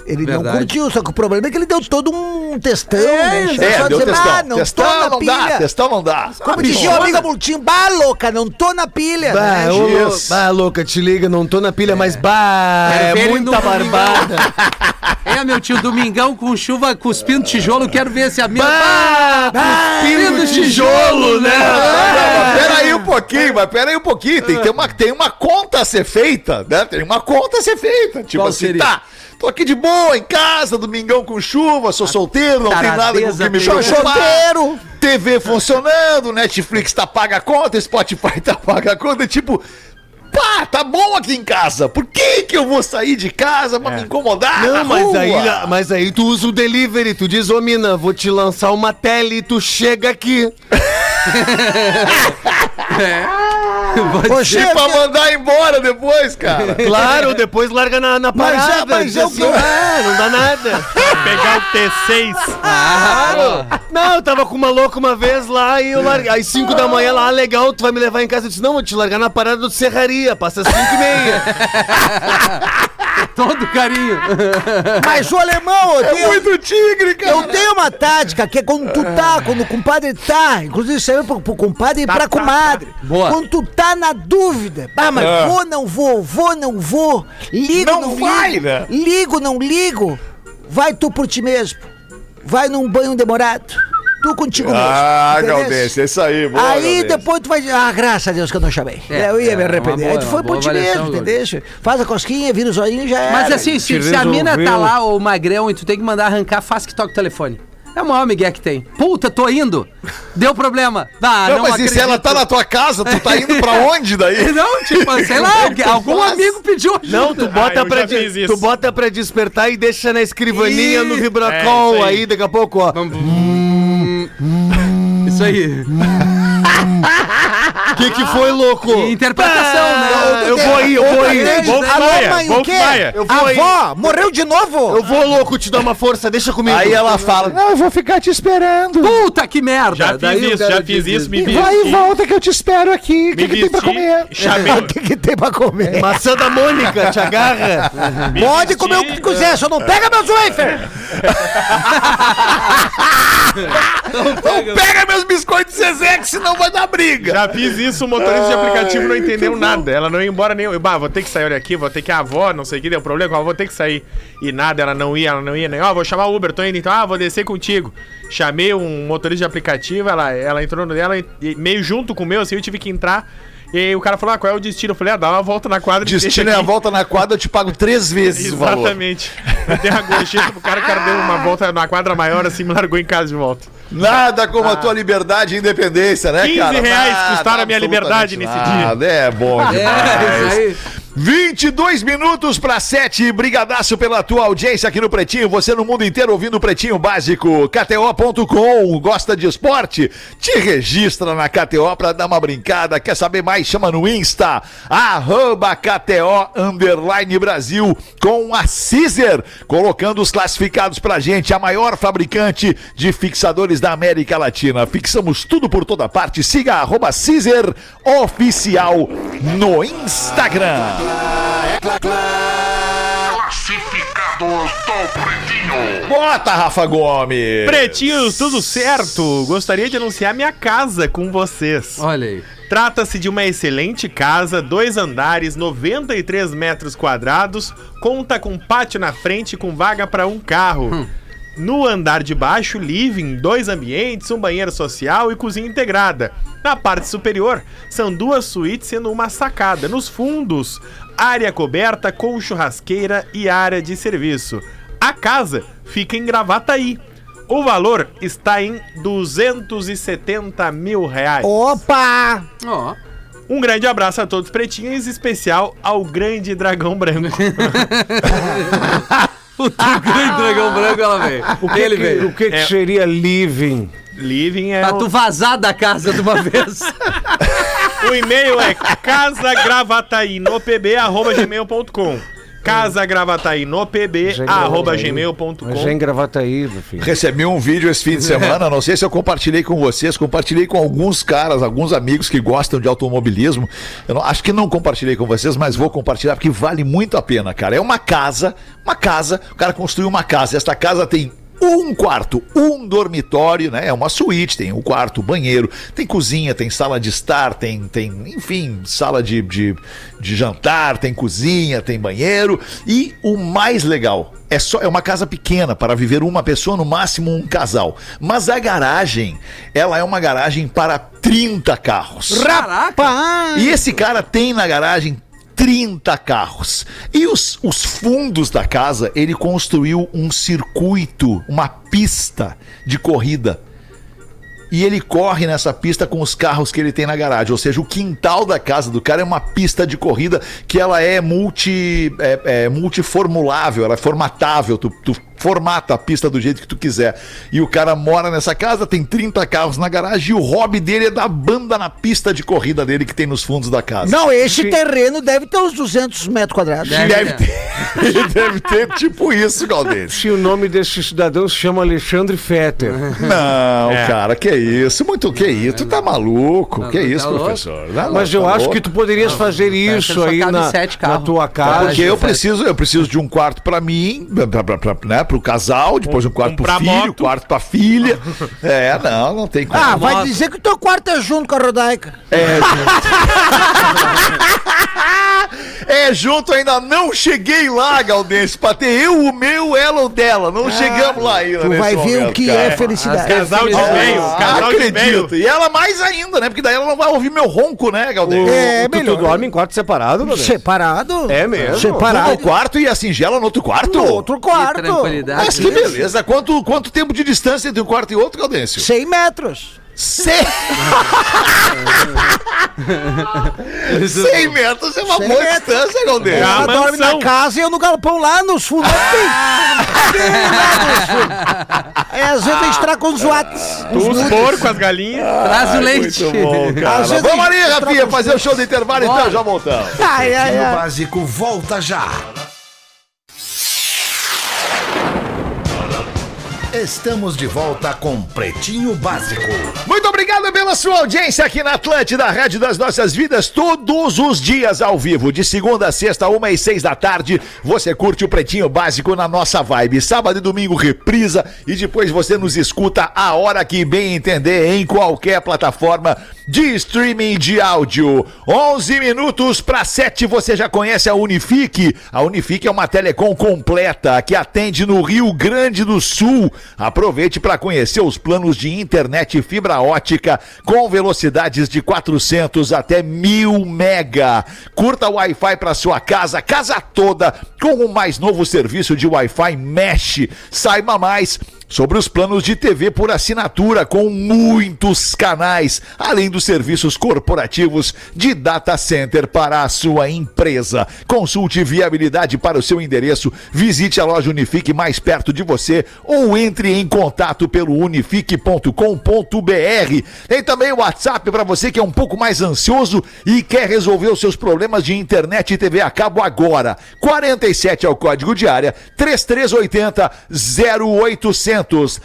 Ele não Verdade. curtiu, só que o problema é que ele deu todo um testão, É, né? É, Só deu dizer, testão. "Ah, não testão tô na não dá, pilha. testão não dá. Como dizia o amigo Multinho, bah, louca, não tô na pilha. Bah, né? ô, bah, louca, te liga, não tô na pilha, mas bah, é ele muita barbada. <laughs> É, meu tio, domingão com chuva, cuspindo tijolo, quero ver se a mina... Bah, cuspindo tijolo, né? Não, mas pera aí um pouquinho, mas pera aí um pouquinho. Tem, tem, uma, tem uma conta a ser feita, né? Tem uma conta a ser feita. Tipo Qual assim, seria? tá. Tô aqui de boa, em casa, domingão com chuva, sou solteiro, não tem nada com que me. Solteiro. TV funcionando, Netflix tá paga a conta, Spotify <laughs> tá paga a conta, tipo. Pá, tá bom aqui em casa. Por que que eu vou sair de casa pra me incomodar? Não, mas rua? aí, mas aí tu usa o delivery, tu diz, ô mina, vou te lançar uma tele e tu chega aqui. <laughs> <laughs> <laughs> Poxa, E pra mandar embora depois, cara. Claro, depois larga na, na Mas é- parada. mas diz eu assim, tô- ah, não dá nada. <laughs> Pegar o T6. Claro. Não, eu tava com uma louca uma vez lá e eu larguei. Às 5 da manhã lá, ah, legal, tu vai me levar em casa. Eu disse, não, vou te largar na parada do Serraria, passa às 5 e meia. <laughs> <laughs> Todo carinho. <laughs> Mas o alemão, eu tenho, Muito tigre, cara. eu tenho uma tática que é quando tu tá, quando o compadre tá, inclusive isso aí pro, pro compadre e pra comadre. Boa. Quando tu tá na dúvida, ah, mas Ah. vou, não vou, vou, não vou, ligo, Não não, vai, ligo, né? ligo, não ligo, vai tu por ti mesmo, vai num banho demorado, tu contigo Ah, mesmo. entendeu? Galdêncio, é isso aí. Boa, Aí Galdêncio. depois tu vai dizer, ah, graças a Deus que eu não chamei. É, eu ia é, me uma arrepender. boa- Aí tu foi por ti mesmo, entendeu? Faz a cosquinha, vira o zoinho e já era. Mas assim, se, se a mina tá lá, ou magrão, e tu tem que mandar arrancar, faz que toca o telefone. É o maior migué que tem. Puta, tô indo. Deu problema. Ah, Não, mas e se ela tá na tua casa, tu tá indo pra <laughs> onde daí? Não, tipo, sei lá, alguém- algum amigo pediu ajuda. Não, tu bota, Ah, pra de- tu bota pra despertar e deixa na escrivaninha no vibracol É, aí. aí. daqui a pouco, ó. Isso aí. <laughs> O que que foi, louco? Interpretação, né? Eu vou aí, eu vou aí. Wolf Alô, Maia, mãe, o quê? Eu vou aí. Avó, morreu de novo? Eu vou, louco, te dar uma força, deixa comigo. Aí ela fala, não, eu vou ficar te esperando. Puta que merda. Já fiz isso, já fiz isso, me Vai e volta que eu te espero aqui. O Me que, que tem pra comer? chamei, <laughs> O que, que tem pra comer? Maçã da Mônica, te agarra. <laughs> me Pode vesti, comer o que tu quiser, só não pega meus wafer! <laughs> Não pega meus biscoitos Zezé, que senão vai dar briga. Já fiz isso, o motorista de aplicativo não entendeu nada. Ela não ia embora nem. Eu, bah, vou ter que sair olha aqui, vou ter que a avó, não sei o que, deu problema, eu vou ter que sair. E nada, ela não ia, ela não ia nem. Ó, vou chamar o Uber, tô indo então. Ah, vou descer contigo. Chamei um motorista de aplicativo, ela, ela entrou no dela, meio junto com o meu, assim, eu tive que entrar. E aí o cara falou: ah, qual é o destino? Eu falei: ah, dá uma volta na quadra Destino é a aqui." volta na quadra, eu te pago três <laughs> vezes o valor. Exatamente. Eu dei uma gorjeta pro cara, o cara deu uma volta na quadra maior, assim, me largou em casa de volta. Nada como a tua liberdade e independência, né, 15 cara? reais Nada, custaram a minha liberdade nesse nada. É bom demais. É, isso aí. 22 minutos para 7. Brigadaço pela tua audiência aqui no Pretinho. Você no mundo inteiro ouvindo o Pretinho Básico. KTO.com. Gosta de esporte? Te registra na KTO para dar uma brincada. Quer saber mais? Chama no Insta. Arroba KTO Underline Brasil com a Caesar. Colocando os classificados pra gente. A maior fabricante de fixadores da América Latina. Fixamos tudo por toda parte. Siga arroba Oficial no Instagram. Classificados do Pretinho. Bota, Rafa Gomes! Pretinhos, tudo certo? Gostaria de anunciar minha casa com vocês. Olha aí. Trata-se de uma excelente casa, dois andares, 93 metros quadrados, conta com pátio na frente com vaga para um carro. No andar de baixo, living, dois ambientes, um banheiro social e cozinha integrada. Na parte superior, são duas suítes sendo uma sacada. Nos fundos, área coberta com churrasqueira e área de serviço. A casa fica em Gravataí. O valor está em 270 mil reais. Opa! Ó. Um grande abraço a todos pretinhos, especial ao grande dragão branco. <laughs> <laughs> O grande <laughs> dragão branco, ela veio. Ele veio. O que, que É. seria living? Living é. Pra o- tu vazar da casa de uma <laughs> vez. O e-mail é <laughs> casagravatainopb.gmail.com casagravatainopb.gmail.com Mas já em Gravataí, meu filho. Recebi um vídeo esse fim de semana, não sei se eu compartilhei com vocês, compartilhei com alguns caras, alguns amigos que gostam de automobilismo. Eu não- acho que não compartilhei com vocês, mas vou compartilhar porque vale muito a pena, cara. É uma casa, uma casa, o cara construiu uma casa. Esta casa tem um quarto, um dormitório, né? É uma suíte, tem um quarto, banheiro, tem cozinha, tem sala de estar, tem, tem enfim, sala de, de, de jantar, tem cozinha, tem banheiro. E o mais legal, é só é uma casa pequena para viver uma pessoa, no máximo um casal. Mas a garagem, ela é uma garagem para 30 carros. Caraca. E esse cara tem na garagem 30 carros. E os, os fundos da casa, ele construiu um circuito, uma pista de corrida. e ele corre nessa pista com os carros que ele tem na garagem. Ou seja, o quintal da casa do cara é uma pista de corrida que ela é multi é, é multiformulável, ela é formatável. Tu, tu formata a pista do jeito que tu quiser. E o cara mora nessa casa, tem 30 carros na garagem e o hobby dele é dar banda na pista de corrida dele que tem nos fundos da casa. Não, esse terreno deve ter uns 200 metros quadrados. Deve Deve ter. ter, <laughs> deve ter tipo isso, Galdês. Se o nome desse cidadão se chama Alexandre Fetter. Não, cara, que isso? Muito que isso? Tu tá maluco? Não, que tu isso, tá professor? Tá Mas louco, eu tá acho louco? que tu poderias fazer isso só aí na, na tua casa. Porque eu preciso, eu preciso de um quarto pra mim, pra, pra, pra, né, pro casal, depois um quarto pro filho, moto. quarto pra filha. <laughs> É, não, não tem como. Ah, vai Nossa. dizer que o teu quarto é junto com a Rodaica. É, <laughs> junto ainda não cheguei lá, Galdense, pra ter eu, o meu, ela ou dela. Não chegamos lá ainda. Tu vai ver o momento, que cara. é felicidade. Casal de Ah, meio, Ah, casal de meio. acredito. E ela mais ainda, né? Porque daí ela não vai ouvir meu ronco, né, Galdense? É, tu, tu melhor. dorme em quarto separado, meu Deus? Separado? É mesmo? No Separado. quarto e a singela no outro quarto? No outro Que quarto. Tranquilidade. Mas que beleza. Quanto, quanto tempo de distância entre um quarto e outro, Gaudêncio? 100 metros. 100 100 metros é uma 100 boa metros. distância, Gaudêncio. É Ela dorme na casa e eu no galpão lá nos fundos. É, às vezes a gente traga com os watts. Os porcos, as galinhas. Traz o leite. Bom, Vamos ali, Rafinha, fazer o show do intervalo então, já voltamos. Ai, ai, ai. Básico volta já. Estamos de volta com Pretinho Básico. Muito obrigado pela sua audiência aqui na Atlântida, Rádio das Nossas Vidas, todos os dias ao vivo, de segunda a sexta, uma e seis da tarde. Você curte o Pretinho Básico na nossa vibe. Sábado e domingo, reprisa. E depois você nos escuta a hora que bem entender em qualquer plataforma de streaming de áudio. 11 minutos para 7, você já conhece a Unifique? A Unifique é uma telecom completa que atende no Rio Grande do Sul. Aproveite para conhecer os planos de internet fibra ótica com velocidades de 400 até 1000 mega. Curta o Wi-Fi para sua casa, casa toda, com o mais novo serviço de Wi-Fi Mesh. Saiba mais sobre os planos de TV por assinatura com muitos canais, além dos serviços corporativos de data center para a sua empresa. Consulte viabilidade para o seu endereço, visite a loja Unifique mais perto de você ou entre em contato pelo unifique.com.br. Tem também o WhatsApp para você que é um pouco mais ansioso e quer resolver os seus problemas de internet e TV a cabo agora. 47 é o código de área 3380 0800.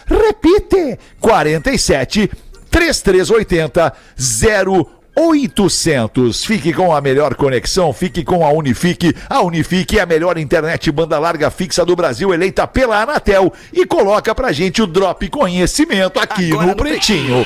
Repite: 47 3380 0800. Fique com a melhor conexão, fique com a Unifique. A Unifique é a melhor internet banda larga fixa do Brasil, eleita pela Anatel. E coloca pra gente o Drop Conhecimento aqui Agora no no Pretinho.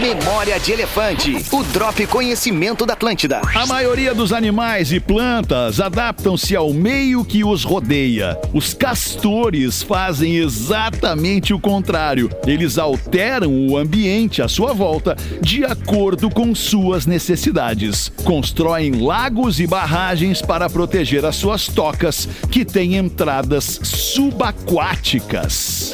Memória de Elefante, o Drop Conhecimento da Atlântida. A maioria dos animais e plantas adaptam-se ao meio que os rodeia. Os castores fazem exatamente o contrário. Eles alteram o ambiente à sua volta de acordo com suas necessidades. Constroem lagos e barragens para proteger as suas tocas, que têm entradas subaquáticas.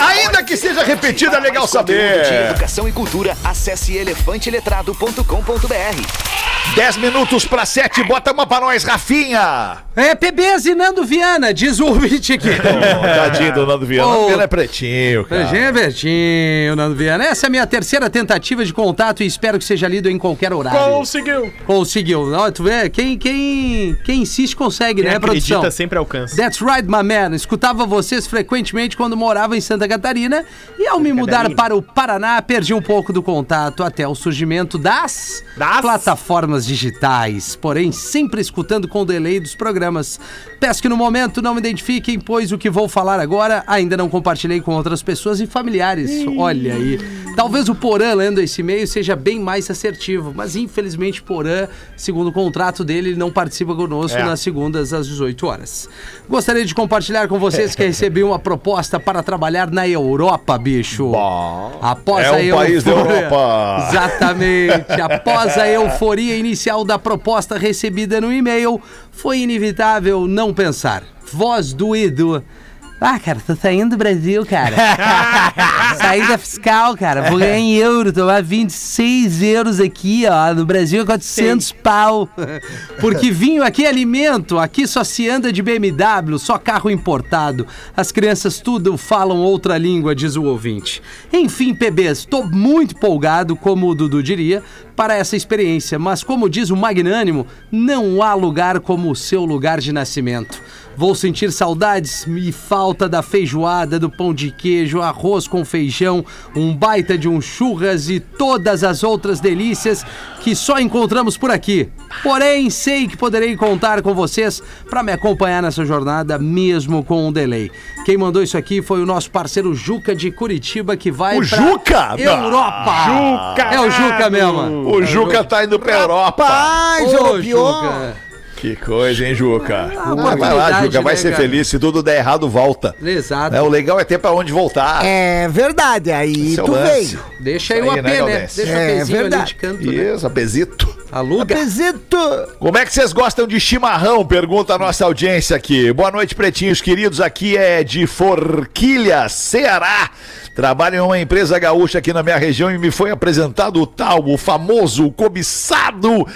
Ainda que seja repetida, é legal conteúdo de saber. educação e cultura, acesse elefanteletrado.com.br. 10 minutos pra 7, bota uma pra nós, Rafinha. É PB Zinando Viana, diz o ouvinte aqui. <laughs> Tadinho do Nando Viana. Viana é pretinho, cara. Beijinho, Bertinho, Nando Viana. Essa é a minha terceira tentativa de contato e espero que seja lido em qualquer horário. Conseguiu. Conseguiu. Ó, tu vê, quem, quem, quem insiste consegue, Quem né, produção? acredita sempre alcança. That's right, my man. Escutava vocês frequentemente quando morava em Santa Catarina e ao me mudar Catarina. para o Paraná, perdi um pouco do contato até o surgimento das, Das? plataformas digitais, porém sempre escutando com delay dos programas. Peço que no momento não me identifiquem, pois o que vou falar agora ainda não compartilhei com outras pessoas e familiares. Olha aí. Talvez o Porã lendo esse e-mail seja bem mais assertivo, mas infelizmente Porã, segundo o contrato dele, ele não participa conosco É. nas segundas às 18 horas. Gostaria de compartilhar com vocês que recebi uma proposta para trabalhar na Europa, bicho. Após É um país da euforia- Europa. Exatamente. Após a euforia inicial da proposta recebida no e-mail, foi inevitável não pensar. Voz do Edu. Ah, cara, tô saindo do Brasil, cara. <laughs> Saída fiscal, cara. Vou ganhar em euro, tomar 26 euros aqui, ó. No Brasil é 400 pau. Porque vinho aqui é alimento, aqui só se anda de BMW, só carro importado. As crianças tudo falam outra língua, diz o ouvinte. Enfim, PBs, tô muito empolgado, como o Dudu diria, para essa experiência. Mas como diz o Magnânimo, não há lugar como o seu lugar de nascimento. Vou sentir saudades e falta da feijoada, do pão de queijo, arroz com feijão, um baita de um churras e todas as outras delícias que só encontramos por aqui. Porém, sei que poderei contar com vocês para me acompanhar nessa jornada, mesmo com um delay. Quem mandou isso aqui foi o nosso parceiro Juca de Curitiba, que vai O Juca? Europa! Juca! É o Juca mesmo. O Juca tá indo pra Europa. Paz, Ô. Juca. Que coisa, hein, Juca? Ah, vai lá, Juca, vai né, ser cara? feliz. Se tudo der errado, volta. Exato. É, o legal é ter pra onde voltar. É verdade, aí Esse é o tu lance. veio. Deixa aí Isso o aí, AP, né, né? Deixa É, o pezinho ali verdade. de canto, né? Isso, apesito. Aluga. Apresento. Como é que vocês gostam de chimarrão? Pergunta a nossa audiência aqui. Boa noite, pretinhos queridos. Aqui é de Forquilha, Ceará. Trabalho em uma empresa gaúcha aqui na minha região e me foi apresentado o tal, o famoso, o cobiçado,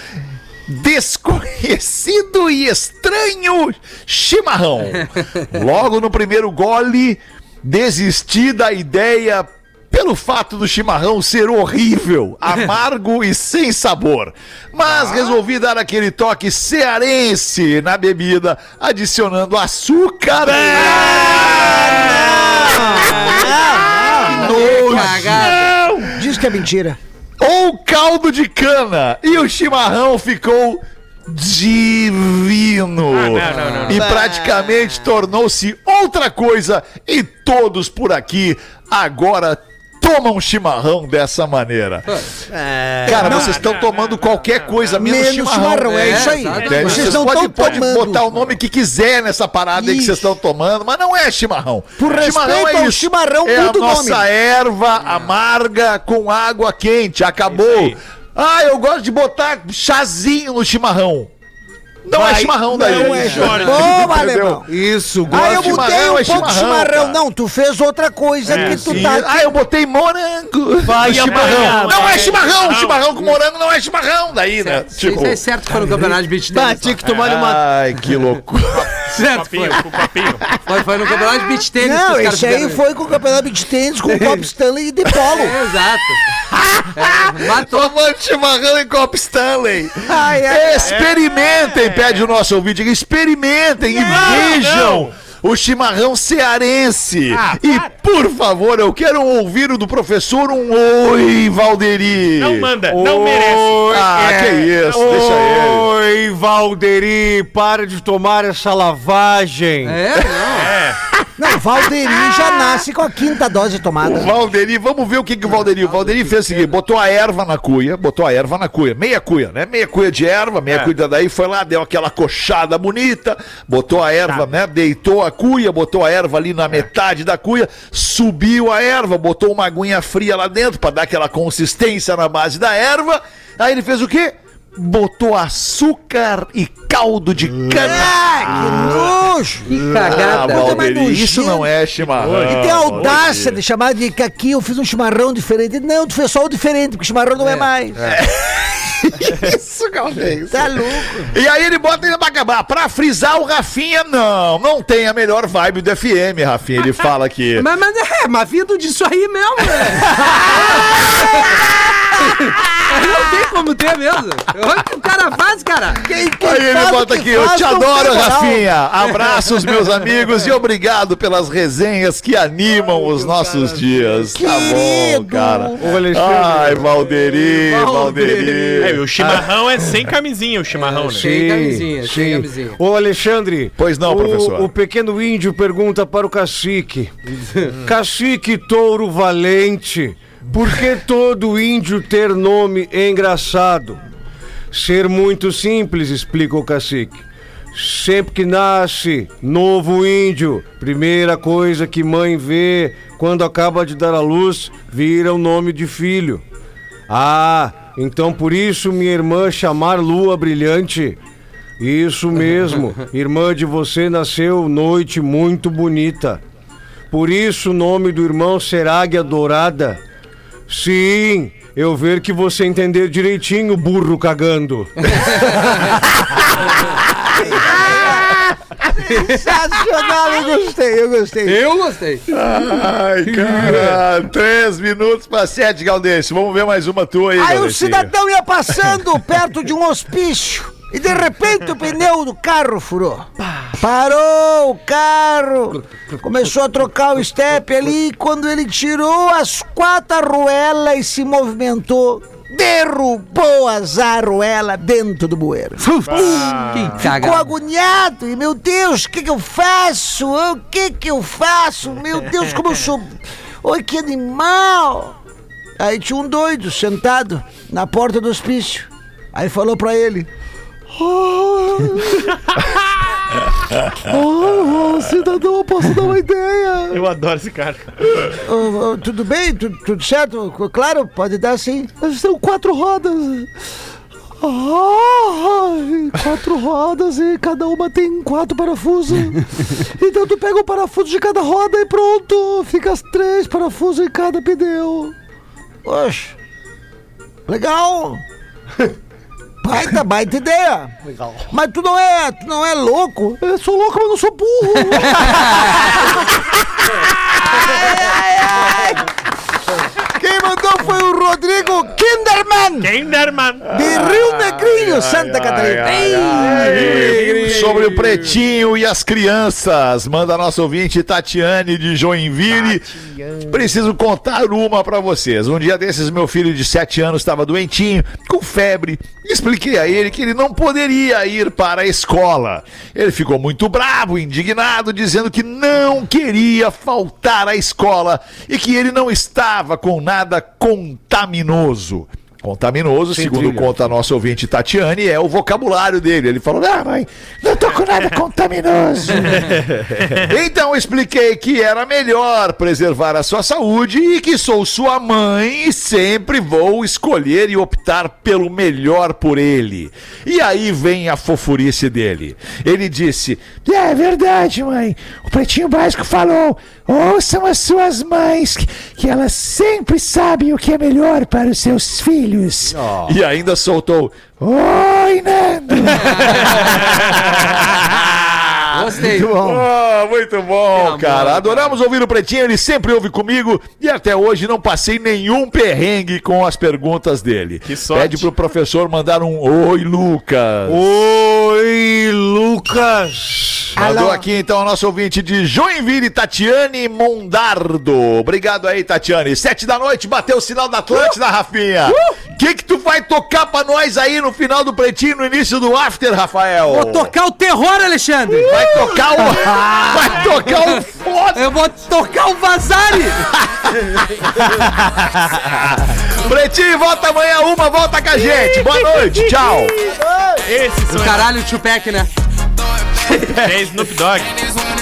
desconhecido e estranho chimarrão. <laughs> Logo no primeiro gole, desisti da ideia pelo fato do chimarrão ser horrível, <laughs> amargo e sem sabor. Mas resolvi dar aquele toque cearense na bebida, adicionando açúcar. Que <laughs> cagada. Diz que é mentira. ou caldo de cana. E o chimarrão ficou divino. Ah, não, não, não, E praticamente tornou-se outra coisa. E todos por aqui agora tomam chimarrão dessa maneira. Cara, vocês estão tomando qualquer coisa menos, Menos chimarrão. chimarrão, é, É, isso aí. Entende? Vocês Vocês não podem pode botar o nome que quiser nessa parada aí que vocês estão tomando, mas não é chimarrão. Por respeito ao chimarrão, é a muda o nome. nossa erva amarga com água quente. Acabou. Ah, eu gosto de botar chazinho no chimarrão. Não é chimarrão daí. Não é. Bom, Entendeu? alemão. Isso, Ah, eu de mudei chimarrão, um é pouco de chimarrão, chimarrão. cara. Não, tu fez outra coisa que tu Sim. tá... Ah, eu botei morango. Vai chimarrão. Não vai. é chimarrão. Chimarrão com morango não é chimarrão. Daí, né? Tipo... é certo que foi no campeonato de beat tênis. tinha que tomar uma. Ai, que loucura. <laughs> Certo, foi. Papinho, com papinho. Foi, foi no campeonato de beat tênis. que Não, esse aí fizeram foi com o campeonato de tênis, com o <laughs> Copo Stanley e de polo. isso. Exato. É, matou. Tomando chimarrão em copo Stanley. Ai, ai, Experimentem, pede o nosso ouvinte aqui. Experimentem e vejam. O chimarrão cearense. Ah, e, por favor, eu quero ouvir o do professor um oi, Valderi. Não manda, não merece. Ah, que isso, deixa ele. Oi, Valderi, para de tomar essa lavagem. É, não. Não, Valderi já nasce com a quinta dose tomada. O Valderi, vamos ver o que, que o Valderi. O Valderi fez o seguinte: botou a erva na cuia, botou a erva na cuia, meia cuia, né? Meia cuia de erva, meia É. cuia daí, foi lá, deu aquela coxada bonita, botou a erva, né? Deitou a cuia, botou a erva ali na metade da cuia, subiu a erva, botou uma aguinha fria lá dentro pra dar aquela consistência na base da erva. Aí ele fez o quê? Botou açúcar e caldo de cana. Ah, que nojo! Que Ah, cagada. Mais Valderi, isso não é chimarrão. E tem a audácia Valderi. de chamar de que aqui eu fiz um chimarrão diferente. Não, tu fez só o diferente, porque chimarrão não é, mais. <laughs> Isso, Galdês. Tá louco. E aí ele bota ainda pra acabar. Pra frisar o Rafinha, não. Não tem a melhor vibe do FM, Rafinha. Ele fala aqui. Mas, mas é, mas vindo disso aí mesmo, né? <laughs> <laughs> não tem como ter mesmo. Olha o que o cara faz, cara. Quem, quem Aí ele faz bota aqui, eu te adoro. Rafinha. Abraços, meus amigos, e obrigado pelas resenhas que animam os nossos dias. Tá bom, Querido. cara. Ô, Alexandre. Ai, Valderi, Valderi. É, o chimarrão é sem camisinha, o chimarrão, né? Sem camisinha, sem camisinha. Ô, Alexandre. Pois não, o, professor. O pequeno índio pergunta para o cacique: <laughs> Cacique touro valente, por que todo índio ter nome engraçado? Ser muito simples, explica o cacique. Sempre que nasce novo índio, primeira coisa que mãe vê quando acaba de dar à luz, vira o nome de filho. Ah, então por isso minha irmã chamar Lua Brilhante? Isso mesmo, <laughs> irmã de você nasceu noite muito bonita. Por isso o nome do irmão será Águia Dourada. Sim, eu ver que você entender direitinho, burro cagando. Sensacional, eu gostei, eu gostei. Eu gostei. Ai, cara. Três minutos para sete, Galdêncio. Vamos ver mais uma tua aí, Aí o cidadão ia passando perto de um hospício e de repente o pneu do carro furou. Parou o carro, começou a trocar o step ali e quando ele tirou as quatro arruelas e se movimentou, derrubou as arruelas dentro do bueiro. Ficou agoniado e, meu Deus, o que que eu faço? O que que eu faço? Meu Deus, como eu sou... Oi, que animal! Aí tinha um doido sentado na porta do hospício. Aí falou pra ele... Oh, <laughs> cidadão, eu posso dar uma ideia? Eu adoro esse cara. "Ô, ô, tudo bem? Tu- tudo certo? Claro, pode dar sim. São quatro rodas. Ah, quatro rodas e cada uma tem quatro parafusos. Então tu pega o parafuso de cada roda e pronto. Fica as três parafusos em cada pneu. Oxe, legal. Baita, baita ideia. Legal. Mas tu não é, tu não é louco? Eu sou louco, mas não sou burro. <laughs> Quem mandou foi o Rodrigo Kinderman, Kinderman. de Rio Negrinho, Santa Catarina. Sobre o pretinho e as crianças. Manda a nossa ouvinte Tatiane de Joinville. Preciso contar uma pra vocês. Um dia desses, meu filho de 7 anos estava doentinho, com febre. Expliquei a ele que ele não poderia ir para a escola. Ele ficou muito bravo, indignado, dizendo que não queria faltar à escola e que ele não estava com nada contaminoso. Contaminoso, segundo conta a nossa ouvinte Tatiane, é o vocabulário dele. Ele falou: Ah, mãe, não tô com nada contaminoso. <laughs> então expliquei que era melhor preservar a sua saúde e que sou sua mãe e sempre vou escolher e optar pelo melhor por ele. E aí vem a fofurice dele. Ele disse: É verdade, mãe. O pretinho básico falou: ouçam as suas mães, que, elas sempre sabem o que é melhor para os seus filhos. E ainda soltou: Oi, Nando! <laughs> Gostei. Muito bom, muito bom cara. Adoramos ouvir o Pretinho, ele sempre ouve comigo e até hoje não passei nenhum perrengue com as perguntas dele. Que sorte. Pede pro professor mandar um Oi, Lucas. Oi, Lucas! Mandou Alô? aqui então a nossa ouvinte de Joinville, Tatiane Mondardo. Obrigado aí, Tatiane. Sete da noite, bateu o sinal da Atlântida, Rafinha. O que que tu vai tocar pra nós aí no final do Pretinho, no início do After, Rafael? Vou tocar o terror, Alexandre. Vai tocar o... <laughs> vai tocar o foda. Eu vou tocar o Vazari. <laughs> Pretinho, volta amanhã uma, volta com a gente. Boa noite, tchau. Esses Do são caralho, o Tupac, né? é Snoop Dogg. <laughs>